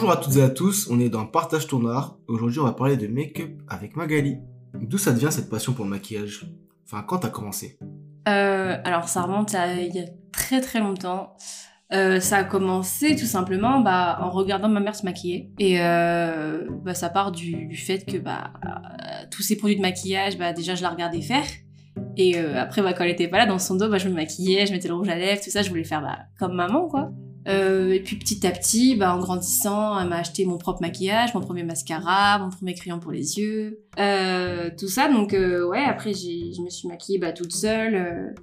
Bonjour à toutes et à tous, on est dans Partage ton art. Aujourd'hui, on va parler de make-up avec Magali. D'où ça devient cette passion pour le maquillage? Enfin, quand t'as commencé? Euh, alors ça remonte à il y a très très longtemps. Euh, ça a commencé tout simplement bah, en regardant ma mère se maquiller. Et euh, bah, ça part du, fait que bah, tous ces produits de maquillage, déjà je la regardais faire. Et après, quand elle était pas là, dans son dos, je me maquillais, je mettais le rouge à lèvres, tout ça, je voulais faire comme maman, quoi. Euh, et puis petit à petit, bah, en grandissant, elle m'a acheté mon propre maquillage, mon premier mascara, mon premier crayon pour les yeux, euh, tout ça. Donc euh, ouais, après j'ai, je me suis maquillée bah, toute seule.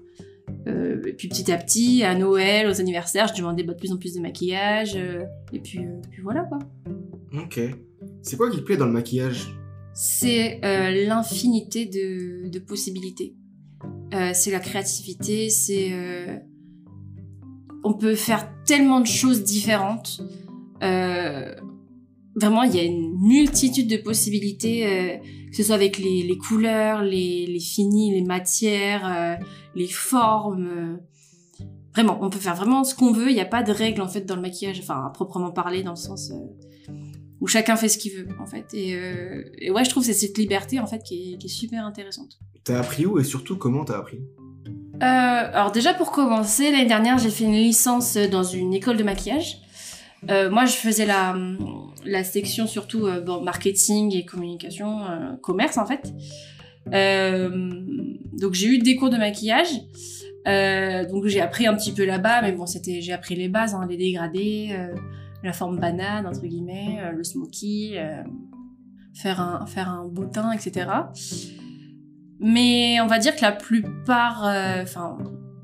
euh, et puis petit à petit, à Noël, aux anniversaires, je demandais bah, de plus en plus de maquillage. euh, et puis, euh, puis voilà quoi. Ok. C'est quoi qui te plaît dans le maquillage? C'est l'infinité de, de possibilités. C'est la créativité, c'est... on peut faire tellement de choses différentes. Euh, vraiment, il y a une multitude de possibilités, euh, que ce soit avec les, les couleurs, les, les finis, les matières, euh, les formes. Vraiment, on peut faire vraiment ce qu'on veut. Il n'y a pas de règles en fait dans le maquillage, enfin à proprement parler, dans le sens où chacun fait ce qu'il veut en fait. Et, et ouais, je trouve que c'est cette liberté en fait qui est, qui est super intéressante. T'as appris où et surtout comment t'as appris? Euh, alors déjà pour commencer, l'année dernière j'ai fait une licence dans une école de maquillage. Euh, moi je faisais la, section surtout euh, marketing et communication, commerce en fait. Donc j'ai eu des cours de maquillage. Donc j'ai appris un petit peu là-bas, mais bon c'était j'ai appris les bases, hein, les dégradés, la forme banane entre guillemets, le smoky, faire un faire un beau teint, etc. Mais on va dire que la plupart, euh, enfin,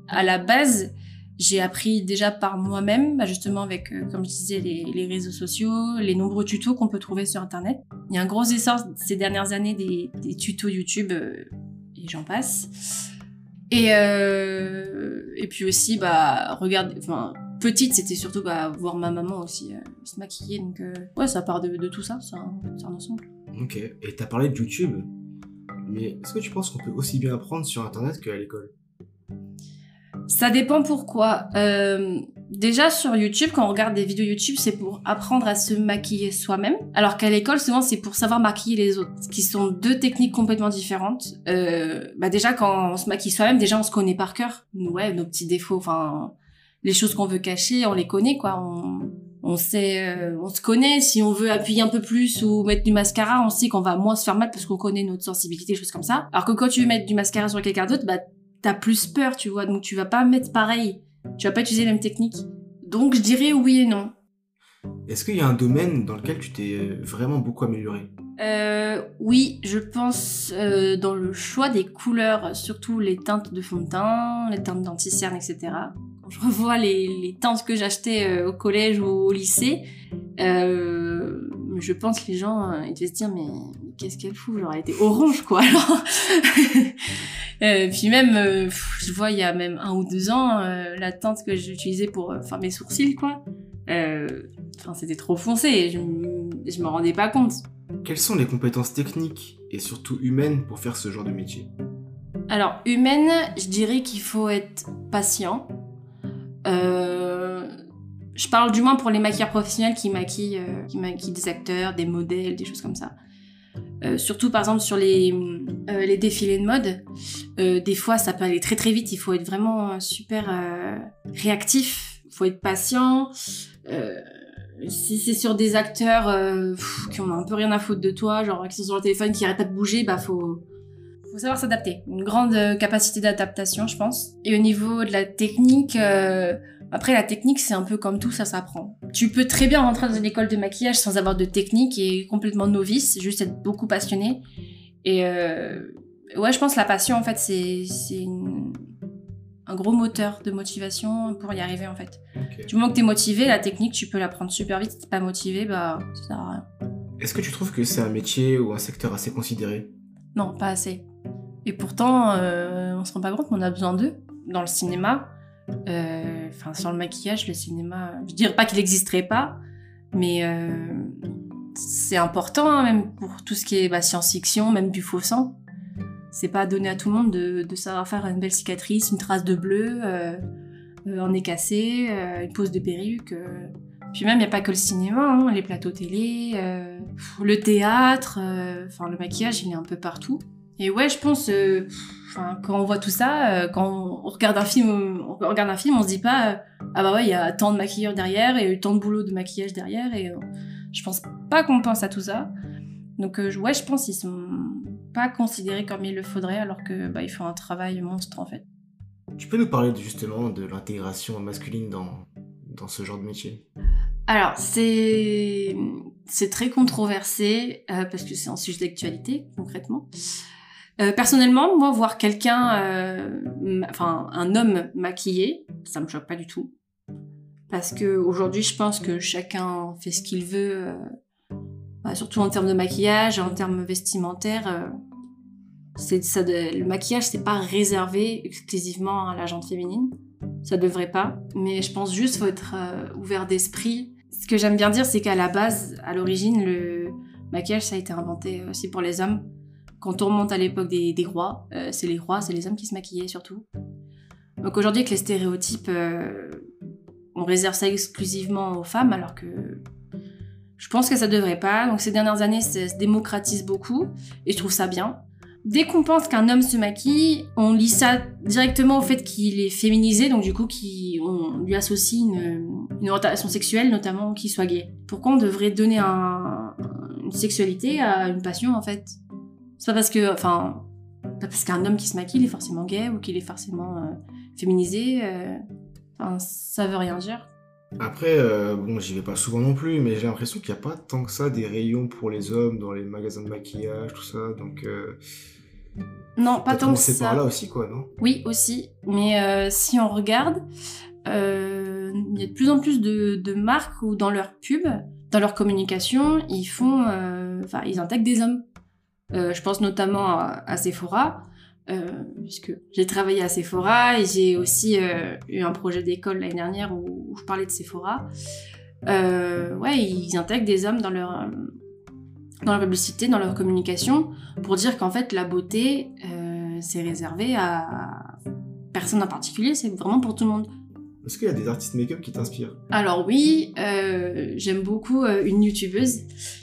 à la base, j'ai appris déjà par moi-même, bah, justement avec, euh, comme je disais, les, réseaux sociaux, les nombreux tutos qu'on peut trouver sur Internet. Il y a un gros essor ces dernières années des, tutos YouTube euh, et j'en passe. Et, et puis aussi, bah, regarde, enfin, petite, c'était surtout bah, voir ma maman aussi se maquiller. Donc, ouais, ça part de, tout ça, c'est un, un ensemble. Ok. Et t'as parlé de YouTube? Mais est-ce que tu penses qu'on peut aussi bien apprendre sur Internet qu'à l'école? Ça dépend pourquoi. Euh, déjà sur YouTube, quand on regarde des vidéos YouTube, c'est pour apprendre à se maquiller soi-même. Alors qu'à l'école, souvent, c'est pour savoir maquiller les autres, qui sont deux techniques complètement différentes. Euh, bah déjà, quand on se maquille soi-même, déjà, on se connaît par cœur. Ouais, nos petits défauts, enfin, les choses qu'on veut cacher, on les connaît, quoi. On sait, euh, on se connaît. Si on veut appuyer un peu plus ou mettre du mascara, on sait qu'on va moins se faire mal parce qu'on connaît notre sensibilité, des choses comme ça. Alors que quand tu veux mettre du mascara sur quelqu'un d'autre, bah t'as plus peur, tu vois. Donc tu vas pas mettre pareil. Tu vas pas utiliser les mêmes techniques. Donc je dirais oui et non. Est-ce qu'il y a un domaine dans lequel tu t'es euh, vraiment beaucoup amélioré? Euh, oui, je pense euh, dans le choix des couleurs, surtout les teintes de fond de teint, les teintes d'anti-cerne, etc. Je revois les, les teintes que j'achetais euh, au collège ou au lycée, euh, je pense que les gens euh, ils devaient se dire mais, mais qu'est-ce qu'elle fout? Genre elle était orange quoi alors. Euh, puis même, euh, je vois il y a même un ou deux ans, la teinte que j'utilisais pour faire mes sourcils quoi. Enfin, c'était trop foncé je, je m'en rendais pas compte. Quelles sont les compétences techniques et surtout humaines pour faire ce genre de métier? Alors, humaine, je dirais qu'il faut être patient. Euh, je parle du moins pour les maquilleurs professionnels qui maquillent, euh, qui maquillent des acteurs, des modèles, des choses comme ça. Euh, surtout par exemple sur les, les défilés de mode, des fois ça peut aller très très vite, il faut être vraiment super réactif, il faut être patient. Si c'est sur des acteurs qui ont un peu rien à foutre de toi, genre qui sont sur le téléphone, qui arrêtent pas de bouger, bah faut, faut savoir s'adapter. Une grande euh, capacité d'adaptation, je pense. Et au niveau de la technique, euh, après la technique, c'est un peu comme tout, ça s'apprend. Tu peux très bien rentrer dans une école de maquillage sans avoir de technique et complètement novice, juste être beaucoup passionné. Et euh, ouais, je pense que la passion, en fait, c'est une- un gros moteur de motivation pour y arriver, en fait. Ok. Du moment que t'es motivé, la technique, tu peux l'apprendre super vite. Si t'es pas motivé, bah, ça sert à rien. Est-ce que tu trouves que c'est un métier ou un secteur assez considéré? Non, pas assez. Et pourtant, euh, on se rend pas compte, mais on a besoin d'eux. Dans le cinéma, euh, enfin, sur le maquillage, le cinéma, je dirais pas qu'il n'existerait pas, mais euh, c'est important, hein, même pour tout ce qui est bah, science-fiction, même du faux sang. C'est pas donné à tout le monde de, savoir faire une belle cicatrice, une trace de bleu, euh, euh, un nez cassé, une pose de perruque. Puis même, il n'y a pas que le cinéma, hein, les plateaux télé, le théâtre, enfin le maquillage, il est un peu partout. Et ouais, je pense, euh, enfin, quand on voit tout ça, euh, quand on regarde un film, on regarde un film, on se dit pas, euh, ah bah ouais, il y a tant de maquilleurs derrière et tant de boulot de maquillage derrière, et je pense pas qu'on pense à tout ça. Donc ouais, je pense qu'ils sont pas considérés comme il le faudrait, alors que bah, ils font un travail monstre en fait. Tu peux nous parler justement de l'intégration masculine dans, dans ce genre de métier? Alors, c'est c'est très controversé parce que c'est un sujet d'actualité concrètement. Euh, personnellement, moi, voir quelqu'un, euh, enfin un homme maquillé, ça me choque pas du tout. Parce que aujourd'hui, je pense que chacun fait ce qu'il veut, euh, bah, surtout en termes de maquillage, en termes vestimentaires. ça, le maquillage, c'est pas réservé exclusivement à la gente féminine. Ça devrait pas, mais je pense juste faut être ouvert d'esprit. Ce que j'aime bien dire, c'est qu'à la base, à l'origine, le maquillage, ça a été inventé aussi pour les hommes. Quand on remonte à l'époque des, rois, euh, c'est les rois, c'est les hommes qui se maquillaient surtout. Donc aujourd'hui, avec les stéréotypes, euh, on réserve ça exclusivement aux femmes, alors que je pense que ça devrait pas. Donc ces dernières années, ça se démocratise beaucoup, et je trouve ça bien. Dès qu'on pense qu'un homme se maquille, on lit ça directement au fait qu'il est féminisé, donc du coup, on lui associe une, orientation sexuelle, notamment qu'il soit gay. Pourquoi on devrait donner un- une sexualité à une passion, en fait? C'est pas parce que, enfin, pas parce qu'un homme qui se maquille il est forcément gay ou qu'il est forcément euh, féminisé. euh, Enfin, ça veut rien dire. Après, euh, bon, j'y vais pas souvent non plus, mais j'ai l'impression qu'il n'y a pas tant que ça des rayons pour les hommes dans les magasins de maquillage, tout ça, donc... Euh, Non, pas tant que ça. par là aussi, quoi, non? Oui, aussi. Mais euh, si on regarde, il y a de plus en plus de, de marques où dans leur pub, dans leur communication, ils font, enfin, ils intègrent des hommes. Euh, je pense notamment à, à Sephora, euh, puisque j'ai travaillé à Sephora et j'ai aussi euh, eu un projet d'école l'année dernière où, où je parlais de Sephora. Ouais, ils intègrent des hommes dans leur dans leur publicité, dans leur communication, pour dire qu'en fait la beauté, c'est réservé à personne en particulier, c'est vraiment pour tout le monde. Est-ce qu'il y a des artistes make-up qui t'inspirent? Alors oui, euh, j'aime beaucoup une youtubeuse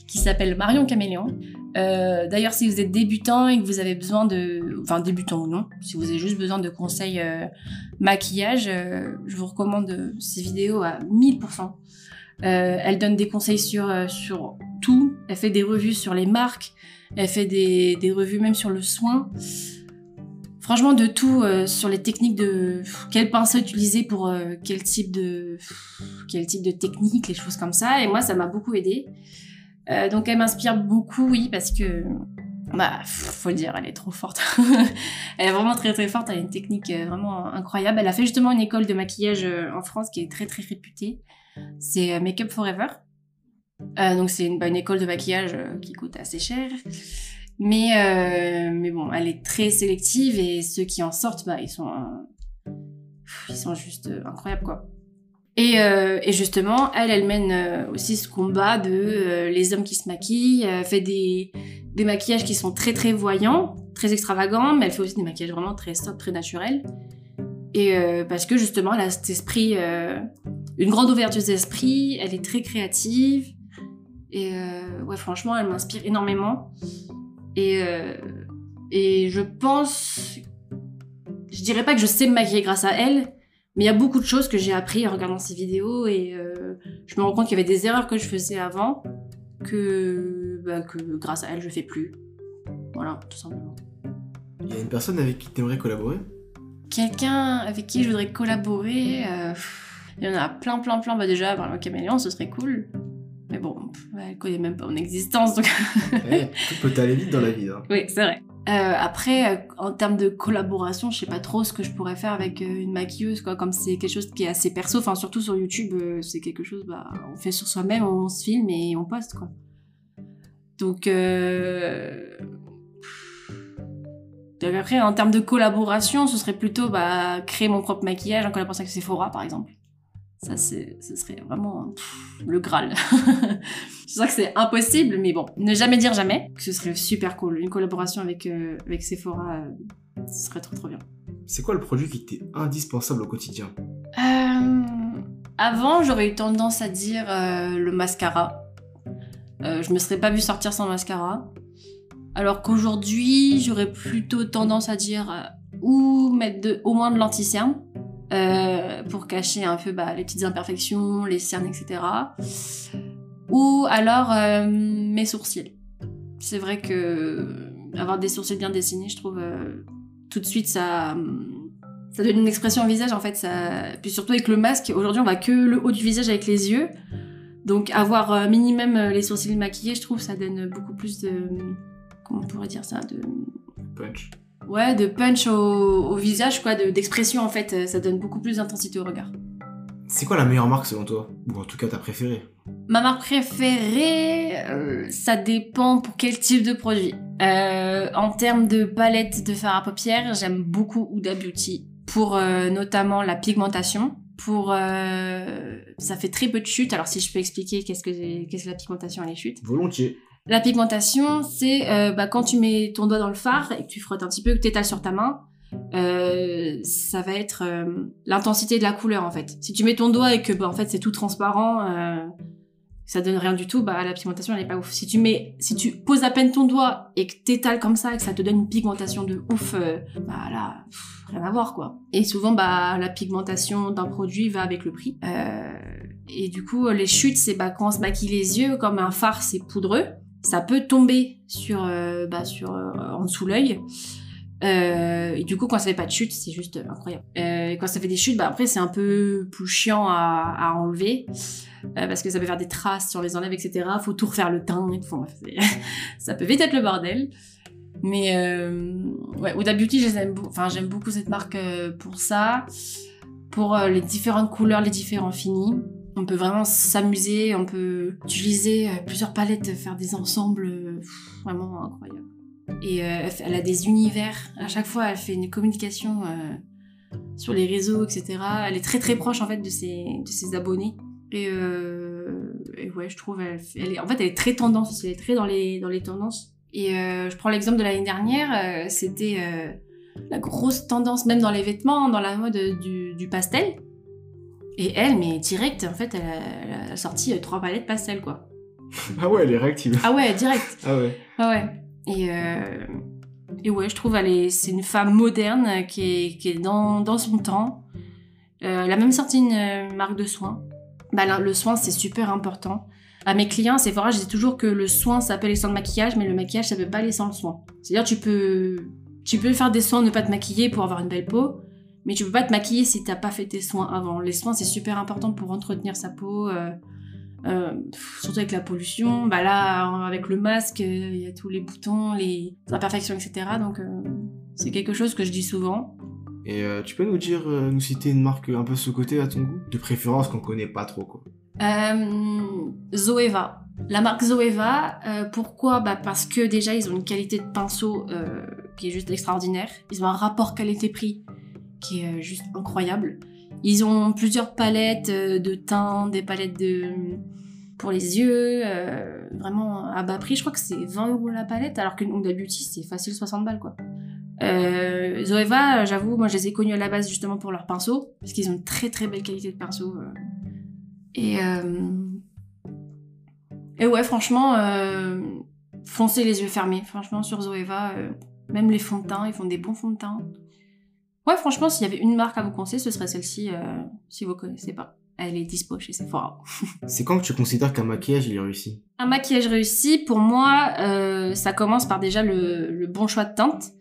qui s'appelle Marion Caméléon. Euh, D'ailleurs, si vous êtes débutant et que vous avez besoin de... Enfin, débutant ou non, si vous avez juste besoin de conseils euh, maquillage, euh, je vous recommande ses vidéos à 1000%. Euh, elle donne des conseils sur, sur tout. Elle fait des revues sur les marques. Elle fait des, des revues même sur le soin. Franchement, de tout sur les techniques de quel pinceau utiliser pour quel type de quel type de technique, les choses comme ça. Et moi, ça m'a beaucoup aidé. Euh, donc, elle m'inspire beaucoup, oui, parce que bah, faut le dire, elle est trop forte. elle est vraiment très très forte. Elle a une technique euh, vraiment incroyable. Elle a fait justement une école de maquillage euh, en France qui est très très réputée. C'est Make Up Forever. Donc c'est une, école de maquillage qui coûte assez cher. Mais, mais bon, elle est très sélective et ceux qui en sortent, bah, ils sont, ils sont juste incroyables, quoi. Et, euh, et justement, elle, elle mène euh, aussi ce combat de euh, les hommes qui se maquillent, fait des, des maquillages qui sont très très voyants, très extravagants, mais elle fait aussi des maquillages vraiment très sobres, très naturels. Et parce que justement, elle a cet esprit, une grande ouverture d'esprit, elle est très créative. Et ouais, franchement, elle m'inspire énormément. Et, et je pense. Je dirais pas que je sais me maquiller grâce à elle, mais il y a beaucoup de choses que j'ai appris en regardant ses vidéos et euh, je me rends compte qu'il y avait des erreurs que je faisais avant que, bah, que grâce à elle, je fais plus. Voilà, tout simplement. Il y a une personne avec qui t'aimerais collaborer? Quelqu'un avec qui je voudrais collaborer, euh, pff, il y en a plein, plein, plein. Bah déjà, par le caméléon, ce serait cool. Mais bon, elle connaît même pas mon existence, donc Eh, Tout peut aller vite dans la vie. Hein. Oui, c'est vrai. Euh, après, euh, en termes de collaboration, je sais pas trop ce que je pourrais faire avec euh, une maquilleuse, quoi. Comme c'est quelque chose qui est assez perso, enfin surtout sur YouTube, c'est quelque chose, bah, on fait sur soi-même, on se filme et on poste, quoi. Donc, donc après, en termes de collaboration, ce serait plutôt bah, créer mon propre maquillage en collaboration avec Sephora, par exemple. Ça, c'est, ce serait vraiment pff, le Graal. je sais que c'est impossible, mais bon, ne jamais dire jamais. Que ce serait super cool. Une collaboration avec, euh, avec Sephora, euh, ce serait trop trop bien. C'est quoi le produit qui t'est indispensable au quotidien Euh, Avant, j'aurais eu tendance à dire le mascara. Je me serais pas vue sortir sans mascara. Alors qu'aujourd'hui, j'aurais plutôt tendance à dire ou mettre de, au moins de l'anti-cerne euh, pour cacher un peu bah, les petites imperfections, les cernes, etc. Ou alors euh, mes sourcils. C'est vrai que avoir des sourcils bien dessinés, je trouve euh, tout de suite ça ça donne une expression au visage en fait. Puis surtout avec le masque, aujourd'hui on voit que le haut du visage avec les yeux. Donc avoir euh, minimum euh, les sourcils maquillés, je trouve ça donne beaucoup plus de comment on pourrait dire ça de Punch. Ouais de punch au, au visage quoi, de- d'expression en fait. Euh, Ça donne beaucoup plus d'intensité au regard. C'est quoi la meilleure marque selon toi? Ou en tout cas ta préférée? Ma marque préférée, euh, ça dépend pour quel type de produit. Euh, en termes de palette de fard à paupières, j'aime beaucoup Huda Beauty pour euh, notamment la pigmentation. Pour ça fait très peu de chutes. Alors si je peux expliquer qu'est-ce que qu'est-ce que la pigmentation et les chutes. Volontiers. La pigmentation, c'est euh, bah, quand tu mets ton doigt dans le fard et que tu frottes un petit peu, que tu étales sur ta main, euh, ça va être euh, l'intensité de la couleur en fait. Si tu mets ton doigt et que bah, en fait c'est tout transparent, euh, ça donne rien du tout, bah la pigmentation elle est pas ouf. Si tu mets, si tu poses à peine ton doigt et que t'étales comme ça et que ça te donne une pigmentation de ouf, euh, bah là rien à voir quoi. Et souvent bah la pigmentation d'un produit va avec le prix. Euh, et du coup les chutes c'est bah quand on se maquille les yeux comme un fard c'est poudreux, ça peut tomber sur euh, bah sur euh, en dessous l'œil. Euh, et du coup, quand ça fait pas de chute, c'est juste incroyable. Et quand ça fait des chutes, bah après c'est un peu plus chiant à, à enlever parce que ça peut faire des traces sur les enlèves, etc. Faut tout refaire le teint. Enfin, ça peut vite être le bordel. Mais ouais, Huda Beauty, je les aime beau- enfin j'aime beaucoup cette marque pour ça, pour les différentes couleurs, les différents finis. On peut vraiment s'amuser, on peut utiliser euh, plusieurs palettes, faire des ensembles euh, vraiment incroyables. Et euh, elle a des univers. À chaque fois, elle fait une communication sur les réseaux, etc. Elle est très très proche en fait de ses, de ses abonnés. Et, ouais, je trouve, elle, est, en fait, elle est très tendance. Elle est très dans les, dans les tendances. Et je prends l'exemple de l'année dernière. C'était la grosse tendance, même dans les vêtements, dans la mode du, du pastel. Et elle, mais direct, en fait, elle a, elle a sorti euh, trois palettes pastel, quoi. Ah ouais, elle est réactive. Ah ouais, direct. Ah ouais. Ah ouais. Et, euh, et ouais, je trouve elle est, c'est une femme moderne euh, qui est, qui est dans, dans son temps. Euh, elle a même sorti une marque de soins. Bah, le soin, c'est super important. À mes clients, c'est vrai, je dis toujours que le soin, ça peut aller sans le maquillage, mais le maquillage, ça peut pas aller sans le soin. C'est-à-dire, tu peux, tu peux faire des soins, ne pas te maquiller pour avoir une belle peau, mais tu peux pas te maquiller si t'as pas fait tes soins avant. Les soins, c'est super important pour entretenir sa peau. euh, euh, surtout avec la pollution, bah là, avec le masque, euh, il y a tous les boutons, les imperfections, etc. Donc, c'est quelque chose que je dis souvent. Et tu peux nous dire, nous citer une marque un peu sous-côté à ton goût? De préférence qu'on connaît pas trop, quoi. Zoeva. La marque Zoeva, euh, pourquoi? Bah Parce que déjà, ils ont une qualité de pinceau euh, qui est juste extraordinaire. Ils ont un rapport qualité-prix qui est euh, juste incroyable. Ils ont plusieurs palettes euh, de teints, des palettes de pour les yeux, euh, vraiment à bas prix. Je crois que c'est 20 euros la palette, alors qu'une Huda Beauty, c'est facile 60 balles, quoi. Zoeva, j'avoue, moi je les ai connus à la base justement pour leurs pinceaux, parce qu'ils ont une très très belle qualité de pinceau. Et, ouais, franchement, foncez les yeux fermés. Franchement, sur Zoeva, même les fonds de teint, ils font des bons fonds de teint. Ouais, franchement, s'il y avait une marque à vous conseiller, ce serait celle-ci, euh, si vous connaissez pas. Elle est dispo chez Sephora. C'est quand que tu considères qu'un maquillage, il est réussi? Un maquillage réussi, pour moi, euh, ça commence par déjà le, le bon choix de teinte,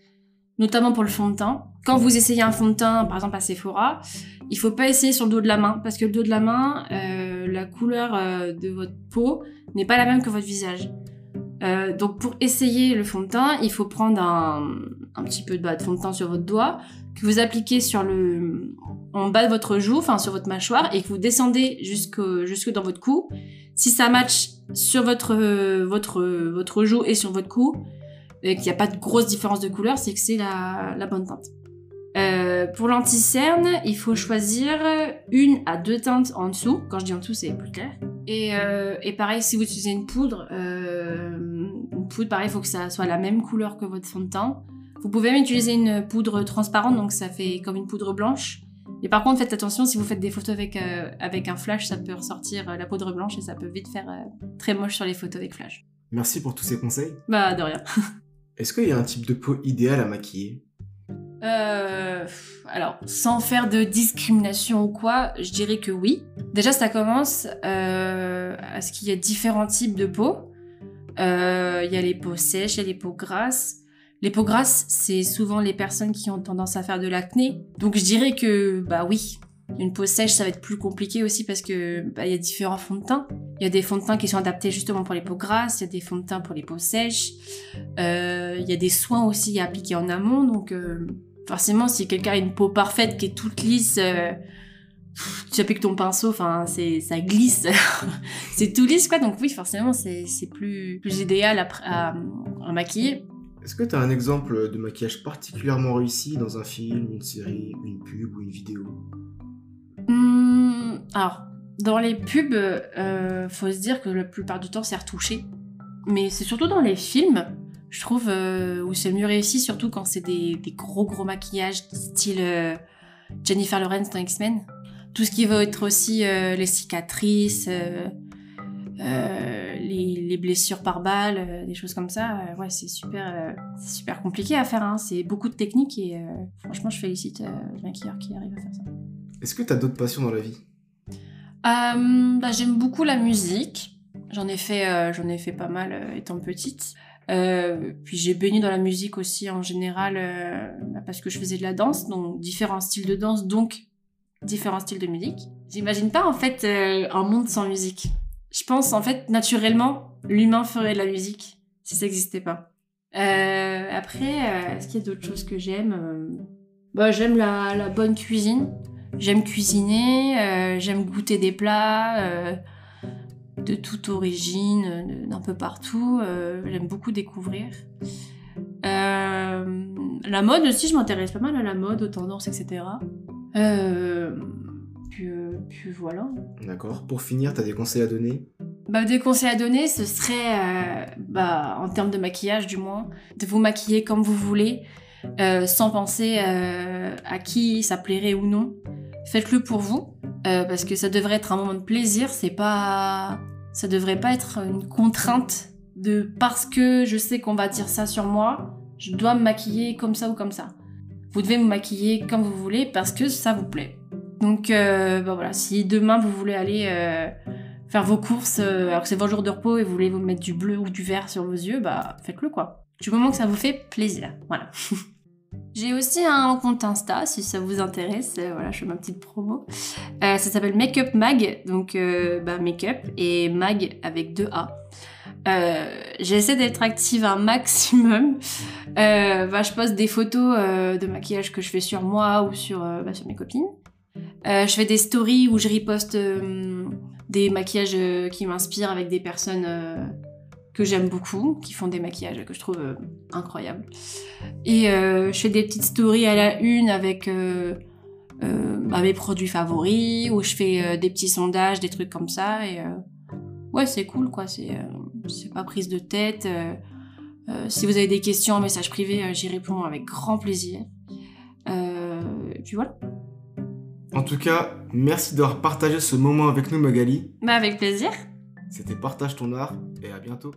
notamment pour le fond de teint. Quand vous essayez un fond de teint, par exemple à Sephora, il faut pas essayer sur le dos de la main, parce que le dos de la main, euh, la couleur de votre peau n'est pas la même que votre visage. Euh, donc pour essayer le fond de teint, il faut prendre un, un petit peu de, bah, de fond de teint sur votre doigt, que vous appliquez sur le, en bas de votre joue, enfin sur votre mâchoire, et que vous descendez jusque, jusque dans votre cou. Si ça match sur votre, votre, votre joue et sur votre cou, et qu'il n'y a pas de grosse différence de couleur, c'est que c'est la, la bonne teinte. Euh, pour l'anti-cerne, il faut choisir une à deux teintes en dessous. Quand je dis en dessous, c'est plus clair. Et, euh, et pareil, si vous utilisez une poudre, euh, une poudre, pareil, il faut que ça soit la même couleur que votre fond de teint. Vous pouvez même utiliser une poudre transparente, donc ça fait comme une poudre blanche. Et par contre, faites attention, si vous faites des photos avec, euh, avec un flash, ça peut ressortir euh, la poudre blanche et ça peut vite faire euh, très moche sur les photos avec flash. Merci pour tous ces conseils. Bah, de rien. Est-ce qu'il y a un type de peau idéal à maquiller? Euh, alors, sans faire de discrimination ou quoi, je dirais que oui. Déjà, ça commence euh, à ce qu'il y a différents types de peau. Euh, Il y a les peaux sèches, il y a les peaux grasses. Les peaux grasses, c'est souvent les personnes qui ont tendance à faire de l'acné. Donc, je dirais que, bah oui, une peau sèche, ça va être plus compliqué aussi parce que bah, il y a différents fonds de teint. Il y a des fonds de teint qui sont adaptés justement pour les peaux grasses, il y a des fonds de teint pour les peaux sèches. Euh, Il y a des soins aussi à appliquer en amont, donc euh, forcément, si quelqu'un a une peau parfaite qui est toute lisse, euh, tu appliques ton pinceau, enfin, ça glisse, c'est tout lisse quoi. Donc oui, forcément, c'est plus idéal à maquiller. Est-ce que tu as un exemple de maquillage particulièrement réussi dans un film, une série, une pub ou une vidéo? Hum, alors, dans les pubs, euh, faut se dire que la plupart du temps, c'est retouché. Mais c'est surtout dans les films, je trouve, euh, où c'est mieux réussi, surtout quand c'est des, des gros gros maquillages, style euh, Jennifer Lawrence dans X-Men. Tout ce qui va être aussi euh, les cicatrices, euh, les, les blessures par balle, euh, des choses comme ça. euh, ouais, c'est super, c'est super compliqué à faire. Hein. C'est beaucoup de techniques et franchement, je félicite maquilleurs qui arrivent à faire ça. Est-ce que tu as d'autres passions dans la vie? Bah, j'aime beaucoup la musique. J'en ai fait, j'en ai fait pas mal étant petite. Puis j'ai baigné dans la musique aussi en général bah, parce que je faisais de la danse, donc différents styles de danse, donc différents styles de musique. J'imagine pas en fait un monde sans musique. Je pense en fait naturellement l'humain ferait de la musique si ça n'existait pas. Euh, après, euh, est-ce qu'il y a d'autres choses que j'aime Euh, Bah j'aime la, bonne cuisine. J'aime cuisiner, j'aime goûter des plats de toute origine, d'un peu partout. j'aime beaucoup découvrir. La mode aussi, je m'intéresse pas mal à la mode, aux tendances, etc. Euh, puis, puis voilà. D'accord. Pour finir, tu as des conseils à donner? Bah, des conseils à donner, ce serait, euh, bah, en termes de maquillage du moins, de vous maquiller comme vous voulez, euh, sans penser à qui ça plairait ou non. Faites-le pour vous, parce que ça devrait être un moment de plaisir. C'est pas, ça devrait pas être une contrainte de parce que je sais qu'on va dire ça sur moi, je dois me maquiller comme ça ou comme ça. Vous devez vous maquiller comme vous voulez parce que ça vous plaît. Donc, euh, bah voilà, si demain vous voulez aller euh, faire vos courses euh, alors que c'est votre jour de repos et vous voulez vous mettre du bleu ou du vert sur vos yeux, bah faites-le quoi. Du moment que ça vous fait plaisir. Voilà. J'ai aussi un compte Insta si ça vous intéresse. Voilà, je fais ma petite promo. Ça s'appelle Makeup Mag, donc bah, Makeup et Mag avec deux A. J'essaie d'être active un maximum. Bah, je poste des photos de maquillage que je fais sur moi ou sur, bah, sur mes copines. Euh, je fais des stories où je riposte euh, des maquillages euh, qui m'inspirent avec des personnes que j'aime beaucoup, qui font des maquillages que je trouve incroyables. Et je fais des petites stories à la une avec bah, mes produits favoris, où je fais des petits sondages, des trucs comme ça. Et ouais, c'est cool, quoi. C'est pas prise de tête. si vous avez des questions en message privé, j'y réponds avec grand plaisir. Et puis voilà. En tout cas, merci d'avoir partagé ce moment avec nous, Magali. Bah avec plaisir. C'était Partage ton art et à bientôt.